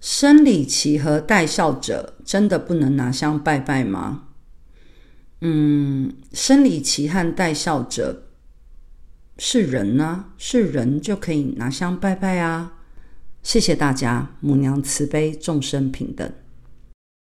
生理期和带孝者真的不能拿香拜拜吗？嗯，生理期和带孝者是人呢，是人就可以拿香拜拜啊。谢谢大家，母娘慈悲，众生平等。